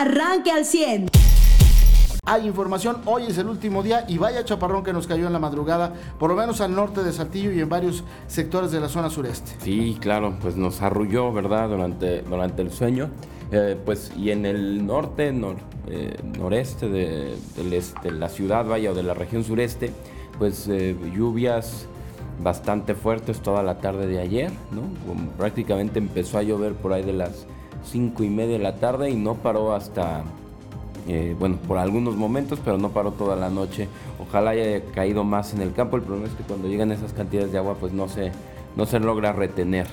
arranque al 100. Hay información, hoy es el último día y vaya chaparrón que nos cayó en la madrugada, por lo menos al norte de Saltillo y en varios sectores de la zona sureste. Sí, claro, pues nos arrulló, ¿verdad? Durante, durante el sueño. Eh, pues y en el norte, eh, noreste de, este, la ciudad, vaya, o de la región sureste, pues eh, lluvias bastante fuertes toda la tarde de ayer, ¿no? prácticamente empezó a llover por ahí de las cinco y media de la tarde y no paró hasta eh, bueno, por algunos momentos, pero no paró toda la noche. Ojalá haya caído más en el campo. El problema es que cuando llegan esas cantidades de agua, pues no se, no se logra retener.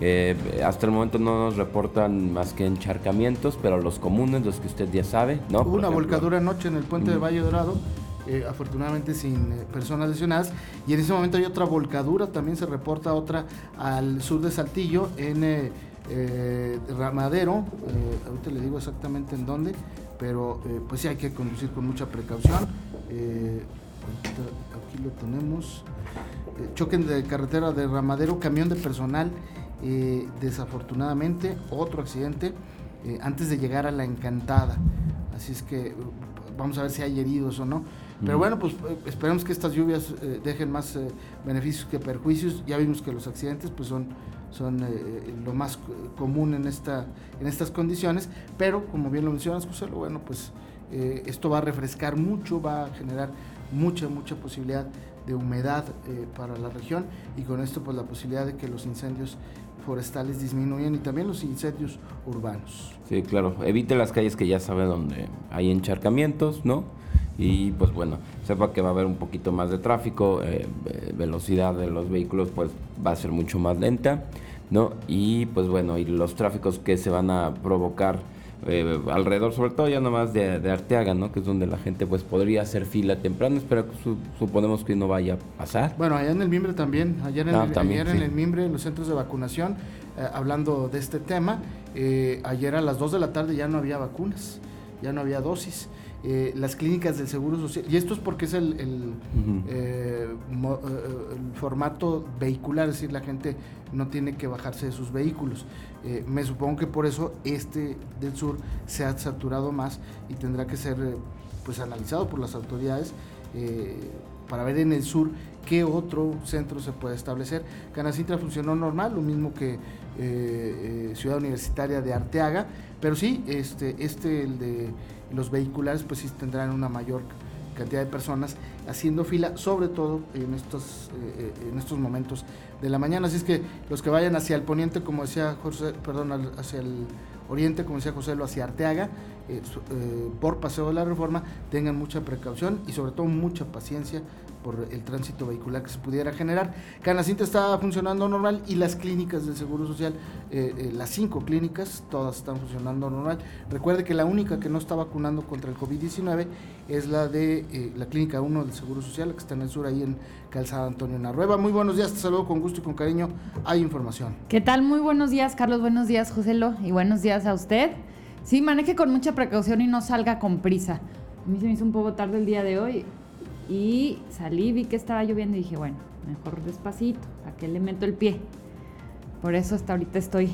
Eh, hasta el momento no nos reportan más que encharcamientos, pero los comunes, los que usted ya sabe, ¿no? Hubo una volcadura anoche en el puente de Valle Dorado, eh, afortunadamente sin personas lesionadas, y en ese momento hay otra volcadura, también se reporta otra al sur de Saltillo, en Ramadero, ahorita le digo exactamente en dónde, pero eh, pues sí hay que conducir con mucha precaución. Eh, aquí lo tenemos. Eh, choquen de carretera de Ramadero, camión de personal, desafortunadamente, otro accidente antes de llegar a la encantada. Así es que vamos a ver si hay heridos o no. Pero bueno, pues esperemos que estas lluvias dejen más beneficios que perjuicios. Ya vimos que los accidentes pues son son eh, eh, lo más común en, esta, en estas condiciones, pero como bien lo mencionas, José, bueno, pues eh, esto va a refrescar mucho, va a generar mucha, mucha posibilidad de humedad para la región y con esto pues la posibilidad de que los incendios forestales disminuyan y también los incendios urbanos. Sí, claro, evite las calles que ya sabe donde hay encharcamientos, ¿no? Y pues bueno, sepa que va a haber un poquito más de tráfico, velocidad de los vehículos pues va a ser mucho más lenta. ¿no? Y pues bueno, y los tráficos que se van a provocar eh, alrededor, sobre todo ya nomás de, de, Arteaga, ¿no? Que es donde la gente pues podría hacer fila temprano, pero suponemos que no vaya a pasar. Bueno, allá en el Mimbre también, ayer en, ah, el, ayer en el Mimbre, en los centros de vacunación, eh, hablando de este tema, eh, ayer a las 2 de la tarde ya no había vacunas, ya no había dosis. Eh, las clínicas del Seguro Social. Y esto es porque es el, el, eh, eh, formato vehicular, es decir, la gente no tiene que bajarse de sus vehículos. me supongo que por eso este del sur se ha saturado más y tendrá que ser pues analizado por las autoridades para ver en el sur qué otro centro se puede establecer. Canacintra funcionó normal, lo mismo que Ciudad Universitaria de Arteaga, pero sí, este, este el de los vehiculares pues sí tendrán una mayor cantidad de personas haciendo fila, sobre todo en estos, eh, eh, en estos momentos de la mañana. Así es que los que vayan hacia el poniente, como decía José, perdón, hacia el oriente, como decía José, lo hacia Arteaga, eh, por Paseo de la Reforma, tengan mucha precaución y sobre todo mucha paciencia por el tránsito vehicular que se pudiera generar. Canacinta está funcionando normal y las clínicas del Seguro Social, eh, eh, las cinco clínicas, todas están funcionando normal. Recuerde que la única que no está vacunando contra el COVID-19 es la de eh, la clínica 1 del Seguro Social, que está en el sur, ahí en Calzada Antonio Narrueva. Muy buenos días, te saludo con gusto y con cariño. Hay información. ¿Qué tal? Muy buenos días, Carlos. Buenos días, Joselo. Y buenos días a usted. Sí, maneje con mucha precaución y no salga con prisa. A mí se me hizo un poco tarde el día de hoy y salí, vi que estaba lloviendo y dije, bueno, mejor despacito, ¿a qué le meto el pie? Por eso hasta ahorita estoy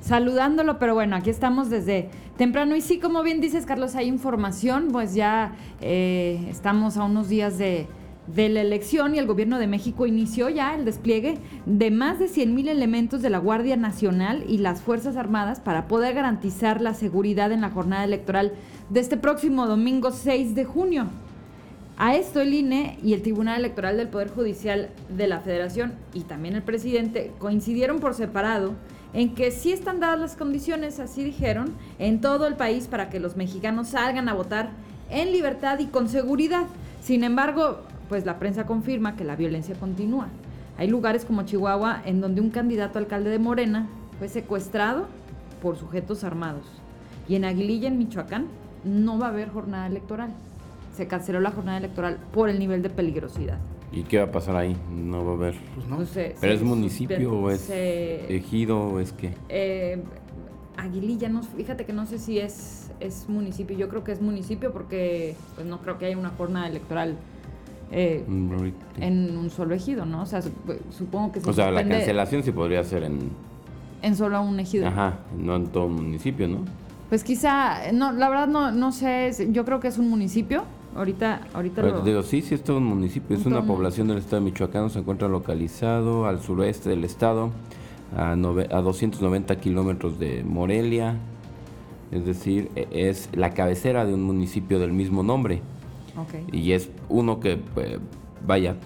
saludándolo, pero bueno, aquí estamos desde temprano. Y sí, como bien dices, Carlos, hay información, pues ya eh, estamos a unos días de, de, la elección y el gobierno de México inició ya el despliegue de más de 100 mil elementos de la Guardia Nacional y las Fuerzas Armadas para poder garantizar la seguridad en la jornada electoral de este próximo domingo 6 de junio. A esto el INE y el Tribunal Electoral del Poder Judicial de la Federación y también el presidente coincidieron por separado en que sí están dadas las condiciones, así dijeron, en todo el país para que los mexicanos salgan a votar en libertad y con seguridad. Sin embargo, pues la prensa confirma que la violencia continúa. Hay lugares como Chihuahua en donde un candidato alcalde de Morena fue secuestrado por sujetos armados. Y en Aguililla, en Michoacán, no va a haber jornada electoral se canceló la jornada electoral por el nivel de peligrosidad. ¿Y qué va a pasar ahí? No va a haber. Pues no. sé. ¿Pero es municipio o es ejido o es qué? Eh, Aguililla, no, fíjate que no sé si es, es municipio. Yo creo que es municipio porque pues no creo que haya una jornada electoral eh, en un solo ejido, ¿no? O sea, supongo que... o sea, la cancelación sí podría ser en... En solo un ejido. Ajá, no en todo municipio, ¿no? Pues quizá, no, la verdad no, no sé, yo creo que es un municipio. Ahorita, ahorita lo... digo, sí, sí es todo un municipio, es una población del estado de Michoacán, se encuentra localizado al suroeste del estado, a, a 290 kilómetros de Morelia, es decir, e, es la cabecera de un municipio del mismo nombre. Y es uno que, pues, vaya,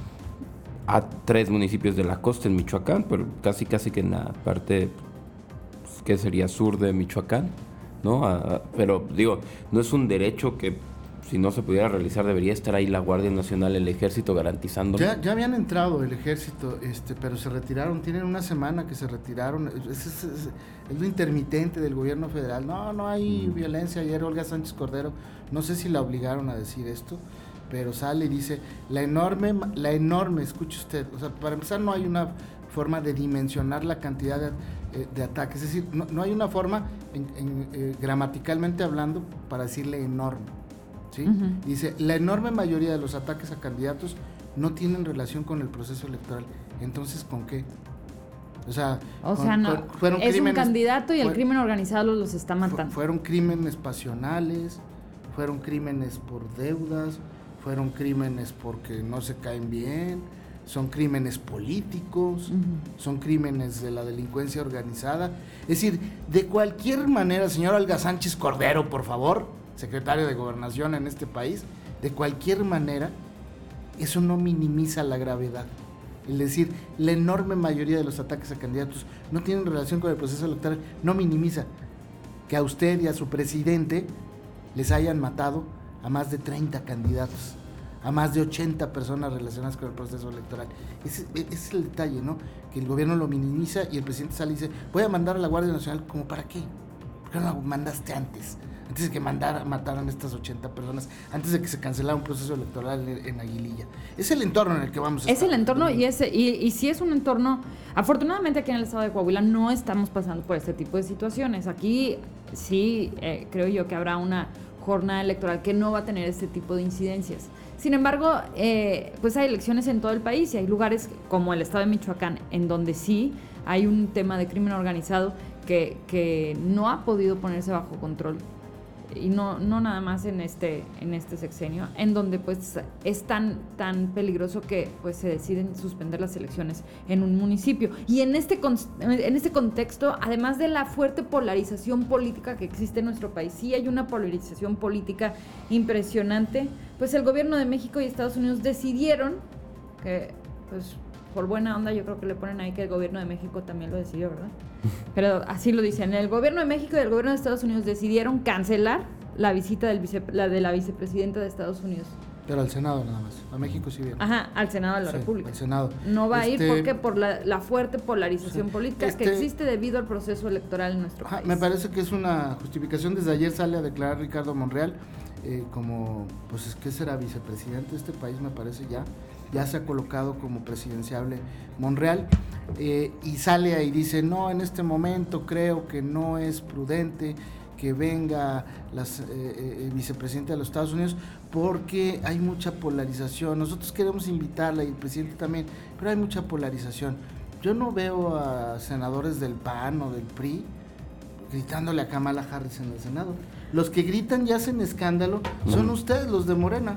a tres municipios de la costa en Michoacán, pero casi casi que en la parte pues, que sería sur de Michoacán. ¿no? pero digo, no es un derecho que si no se pudiera realizar debería estar ahí la Guardia Nacional, el Ejército garantizando. Ya, ya habían entrado el Ejército, este, pero se retiraron, tienen una semana que se retiraron, es, lo intermitente del gobierno federal. No, no hay violencia. Ayer Olga Sánchez Cordero, no sé si la obligaron a decir esto, pero sale y dice, la enorme, la enorme, escuche usted, o sea, para empezar no hay una forma de dimensionar la cantidad de eh, de ataques. Es decir, no, hay una forma eh, gramaticalmente hablando para decirle enorme. ¿Sí? Dice, la enorme mayoría de los ataques a candidatos no tienen relación con el proceso electoral. Entonces, ¿con qué? O sea, no, fueron es un candidato y el crimen organizado los está matando. Fueron crímenes pasionales, fueron crímenes por deudas, fueron crímenes porque no se caen bien, son crímenes políticos, son crímenes de la delincuencia organizada. Es decir, de cualquier manera, señor Olga Sánchez Cordero, por favor, secretario de Gobernación en este país, de cualquier manera, eso no minimiza la gravedad. Es decir, la enorme mayoría de los ataques a candidatos no tienen relación con el proceso electoral, no minimiza que a usted y a su presidente les hayan matado a más de 30 candidatos a más de 80 personas relacionadas con el proceso electoral. Ese, es el detalle, ¿no? Que el gobierno lo minimiza y el presidente sale y dice, voy a mandar a la Guardia Nacional, ¿como para qué? ¿Por qué no lo mandaste antes? Antes de que mandara, mataran a estas 80 personas, antes de que se cancelara un proceso electoral en, Aguililla. Es el entorno en el que vamos a Es el entorno y, ese, y, y si es un entorno, afortunadamente aquí en el estado de Coahuila no estamos pasando por este tipo de situaciones. Aquí sí eh, creo yo que habrá una jornada electoral que no va a tener este tipo de incidencias. Sin embargo, eh, pues hay elecciones en todo el país y hay lugares como el estado de Michoacán en donde sí hay un tema de crimen organizado que, que no ha podido ponerse bajo control y no, no nada más en este, en este sexenio, en donde pues es tan, tan peligroso que pues se deciden suspender las elecciones en un municipio. Y en este, en este contexto, además de la fuerte polarización política que existe en nuestro país, sí hay una polarización política impresionante, pues el gobierno de México y Estados Unidos decidieron que pues por buena onda yo creo que le ponen ahí que el gobierno de México también lo decidió, ¿verdad? Pero así lo dicen. El gobierno de México y el gobierno de Estados Unidos decidieron cancelar la visita del la de la vicepresidenta de Estados Unidos. Pero al Senado nada más. A México sí viene. Ajá, al Senado de la República. Al Senado. No va a ir este, porque por la, fuerte polarización política que este existe debido al proceso electoral en nuestro país. Me parece que es una justificación. Desde ayer sale a declarar Ricardo Monreal eh, como, pues es que será vicepresidente de este país, me parece ya ya se ha colocado como presidenciable Monreal, eh, y sale ahí y dice, no, en este momento creo que no es prudente que venga la eh, eh, vicepresidenta de los Estados Unidos porque hay mucha polarización. Nosotros queremos invitarla y el presidente también, pero hay mucha polarización. Yo no veo a senadores del PAN o del PRI gritándole a Kamala Harris en el Senado. Los que gritan y hacen escándalo son ustedes, los de Morena.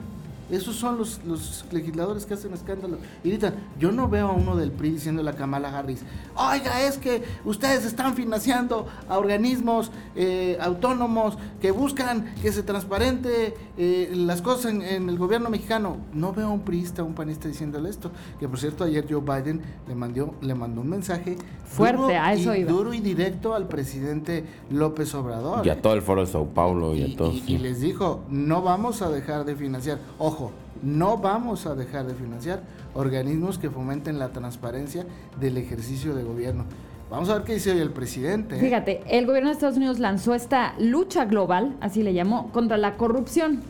Esos son los, los legisladores que hacen escándalo. Y ahorita, yo no veo a uno del PRI diciendo a Kamala Harris, oiga, es que ustedes están financiando a organismos eh, autónomos que buscan que se transparente eh, las cosas en, el gobierno mexicano. No veo a un priista, un panista diciéndole esto. Que por cierto, ayer Joe Biden le mandó, le mandó un mensaje fuerte a eso y, duro y directo al presidente López Obrador. Y a todo el foro de Sao Paulo y, a todos. Y, y les dijo, no vamos a dejar de financiar. Ojo, no vamos a dejar de financiar organismos que fomenten la transparencia del ejercicio de gobierno. Vamos a ver qué dice hoy el presidente. ¿eh? Fíjate, el gobierno de Estados Unidos lanzó esta lucha global, así le llamó, contra la corrupción.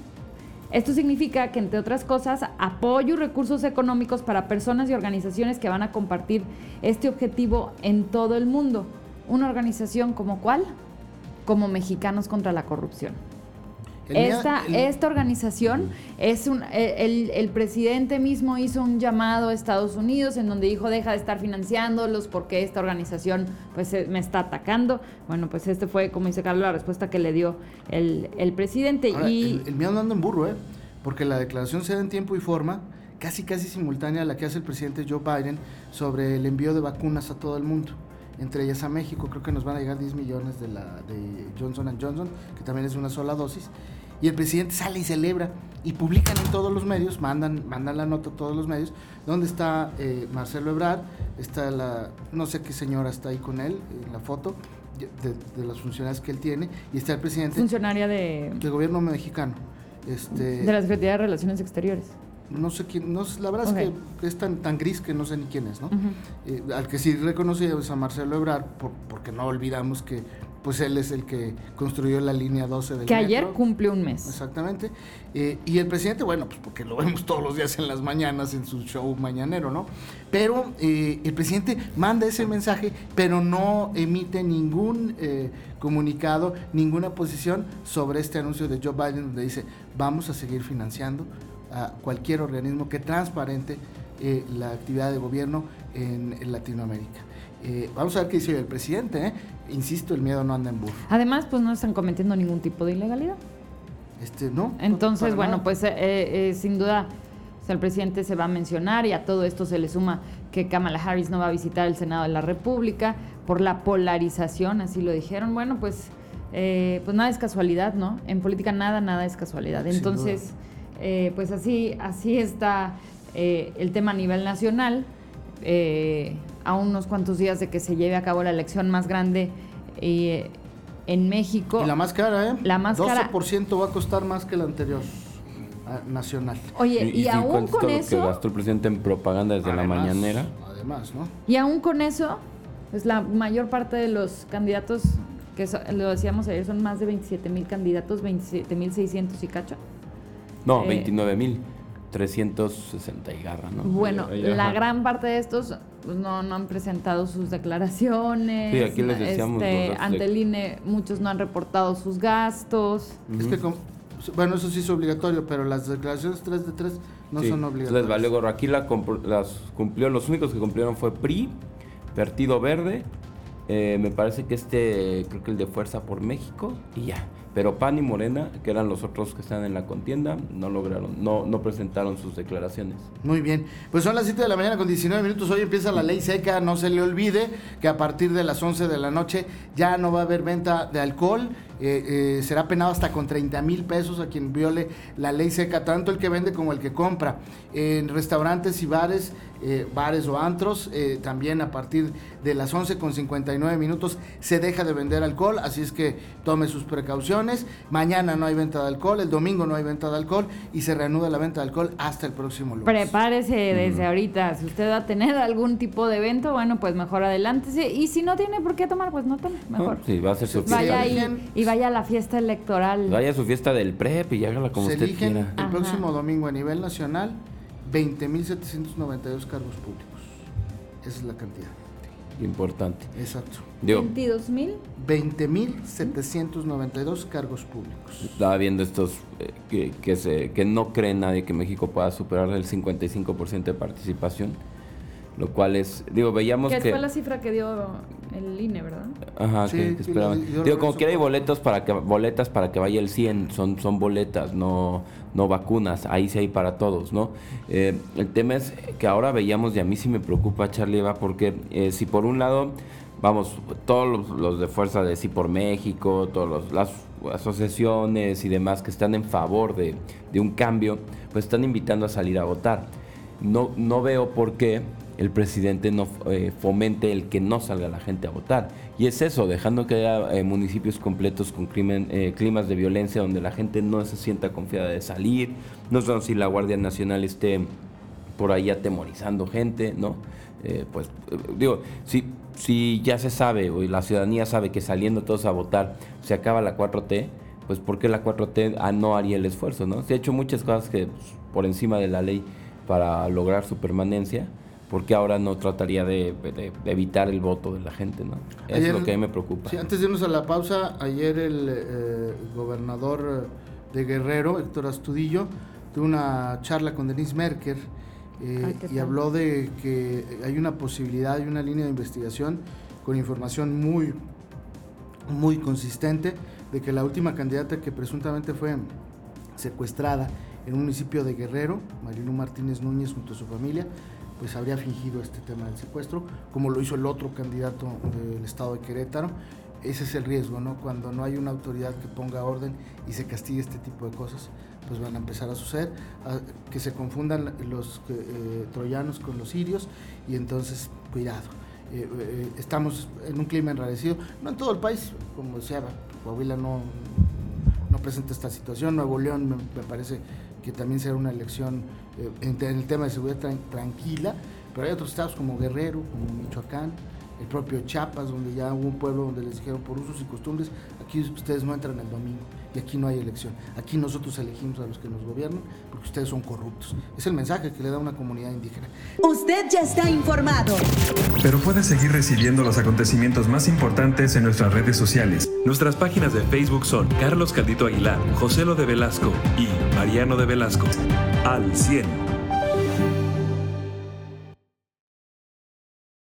Esto significa que, entre otras cosas, apoyo y recursos económicos para personas y organizaciones que van a compartir este objetivo en todo el mundo. Una organización como cuál? Como Mexicanos contra la Corrupción. Esta, esta organización es un, el, el, presidente mismo hizo un llamado a Estados Unidos en donde dijo deja de estar financiándolos porque esta organización pues me está atacando. Bueno, pues este fue, como dice Carlos, la respuesta que le dio el, el presidente. y el, miedo no anda en burro, ¿eh? porque la declaración se da en tiempo y forma casi casi simultánea a la que hace el presidente Joe Biden sobre el envío de vacunas a todo el mundo entre ellas a México. Creo que nos van a llegar 10 millones de, la, de Johnson Johnson, que también es una sola dosis. Y el presidente sale y celebra y publican en todos los medios, mandan, mandan la nota a todos los medios, donde está eh, Marcelo Ebrard, está la, no sé qué señora está ahí con él, en la foto, de, las funciones que él tiene, y está el presidente. Funcionaria de... Del gobierno mexicano. Este, de la Secretaría de Relaciones Exteriores no sé quién, no, la verdad es que es tan, tan gris que no sé ni quién es, ¿no? Eh, al que sí reconocí es a Marcelo Ebrard, porque no olvidamos que pues él es el que construyó la línea 12 del Que ayer cumplió un mes. Exactamente. Eh, y el presidente, bueno, pues porque lo vemos todos los días en las mañanas en su show mañanero, ¿no? Pero eh, el presidente manda ese mensaje, pero no emite ningún comunicado, ninguna posición sobre este anuncio de Joe Biden donde dice, vamos a seguir financiando a cualquier organismo que transparente eh, la actividad de gobierno en, Latinoamérica. Eh, vamos a ver qué dice el presidente. ¿eh? Insisto, el miedo no anda en burro. Además, pues no están cometiendo ningún tipo de ilegalidad. Este, no. Entonces, bueno, pues sin duda el presidente se va a mencionar y a todo esto se le suma que Kamala Harris no va a visitar el Senado de la República por la polarización, así lo dijeron. Bueno, pues, pues nada es casualidad, ¿no? En política nada, nada es casualidad. Entonces... Eh, pues así, así está eh, el tema a nivel nacional. Eh, a unos cuantos días de que se lleve a cabo la elección más grande en México. Y la más cara, ¿eh? La más 12% va a costar más que la anterior ah, nacional. Oye, y, aún con eso. que gastó el presidente en propaganda desde la mañanera. Además, ¿no? Y aún con eso, pues la mayor parte de los candidatos, que lo decíamos ayer, son más de 27 mil candidatos, 27 mil 600 y cacho. No, 29.360 eh, y garra, ¿no? Bueno, la gran parte de estos pues, no, han presentado sus declaraciones. Sí, aquí les decíamos. Este, ante el INE, muchos no han reportado sus gastos. Es que, bueno, eso sí es obligatorio, pero las declaraciones 3 de 3 no son obligatorias. Les vale gorro. Aquí las cumplió, los únicos que cumplieron fue PRI, Partido Verde, eh, me parece que este, creo que el de Fuerza por México, y ya. Pero PAN y Morena, que eran los otros que están en la contienda, no lograron, no, presentaron sus declaraciones. Muy bien, pues son las 7 de la mañana con 19 minutos, hoy empieza la ley seca, no se le olvide que a partir de las 11 de la noche ya no va a haber venta de alcohol, eh, eh, será penado hasta con 30 mil pesos a quien viole la ley seca, tanto el que vende como el que compra. En restaurantes y bares, eh, bares o antros, también a partir de las 11 con 59 minutos se deja de vender alcohol, así es que tome sus precauciones. Mañana no hay venta de alcohol, el domingo no hay venta de alcohol y se reanuda la venta de alcohol hasta el próximo lunes. Prepárese desde ahorita, si usted va a tener algún tipo de evento, bueno, pues mejor adelante. Y si no tiene por qué tomar, pues no tome, mejor. sí, va a ser su Vaya y vaya a la fiesta electoral. Vaya a su fiesta del PREP y hágala como usted quiera. El próximo domingo a nivel nacional, 20.792 cargos públicos. Esa es la cantidad. Importante. Exacto. ¿22 mil? 20.792 cargos públicos. Estaba viendo estos eh, que, que, se, que no cree nadie que México pueda superar el 55% de participación lo cual es, digo, veíamos que... Que fue la cifra que dio el INE, ¿verdad? Ajá, que, esperaban. digo, como que hay boletos para que, boletas para que vaya el 100, son, son boletas, no, no vacunas, ahí sí hay para todos, ¿no? Eh, el tema es que ahora veíamos, y a mí sí me preocupa, Charlie Eva, porque eh, si por un lado, vamos, todos los, de Fuerza de Sí por México, todas las asociaciones y demás que están en favor de, de un cambio, pues están invitando a salir a votar. No, no veo por qué el presidente no eh, fomente el que no salga la gente a votar. Y es eso, dejando que haya eh, municipios completos con crimen, eh, climas de violencia donde la gente no se sienta confiada de salir, no sé si la Guardia Nacional esté por ahí atemorizando gente, ¿no? pues digo, si, si ya se sabe, o la ciudadanía sabe que saliendo todos a votar se acaba la 4T, pues ¿por qué la 4T ah, no haría el esfuerzo, no? Se ha hecho muchas cosas que pues, por encima de la ley para lograr su permanencia, porque ahora no trataría de, evitar el voto de la gente, ¿no? es lo que a mí me preocupa. Sí, antes de irnos a la pausa, ayer el eh, gobernador de Guerrero, Héctor Astudillo, tuvo una charla con Denise Merker eh, y habló de que hay una posibilidad y una línea de investigación con información muy, muy consistente de que la última candidata que presuntamente fue secuestrada en un municipio de Guerrero, Marilu Martínez Núñez junto a su familia, pues habría fingido este tema del secuestro, como lo hizo el otro candidato del estado de Querétaro. Ese es el riesgo, ¿no? Cuando no hay una autoridad que ponga orden y se castigue este tipo de cosas, pues van a empezar a suceder, que se confundan los eh, troyanos con los sirios y entonces, cuidado. Eh, eh, estamos en un clima enrarecido, no en todo el país, como decía, Coahuila no, no presenta esta situación, Nuevo León me parece que también será una elección en, el tema de seguridad tranquila, pero hay otros estados como Guerrero, como Michoacán, el propio Chiapas, donde ya hubo un pueblo donde les dijeron por usos y costumbres, aquí ustedes no entran el domingo y aquí no hay elección. Aquí nosotros elegimos a los que nos gobiernan porque ustedes son corruptos. Es el mensaje que le da una comunidad indígena. Usted ya está informado. Pero puede seguir recibiendo los acontecimientos más importantes en nuestras redes sociales. Nuestras páginas de Facebook son Carlos Caldito Aguilar, José Lo de Velasco y Mariano de Velasco. Al 100.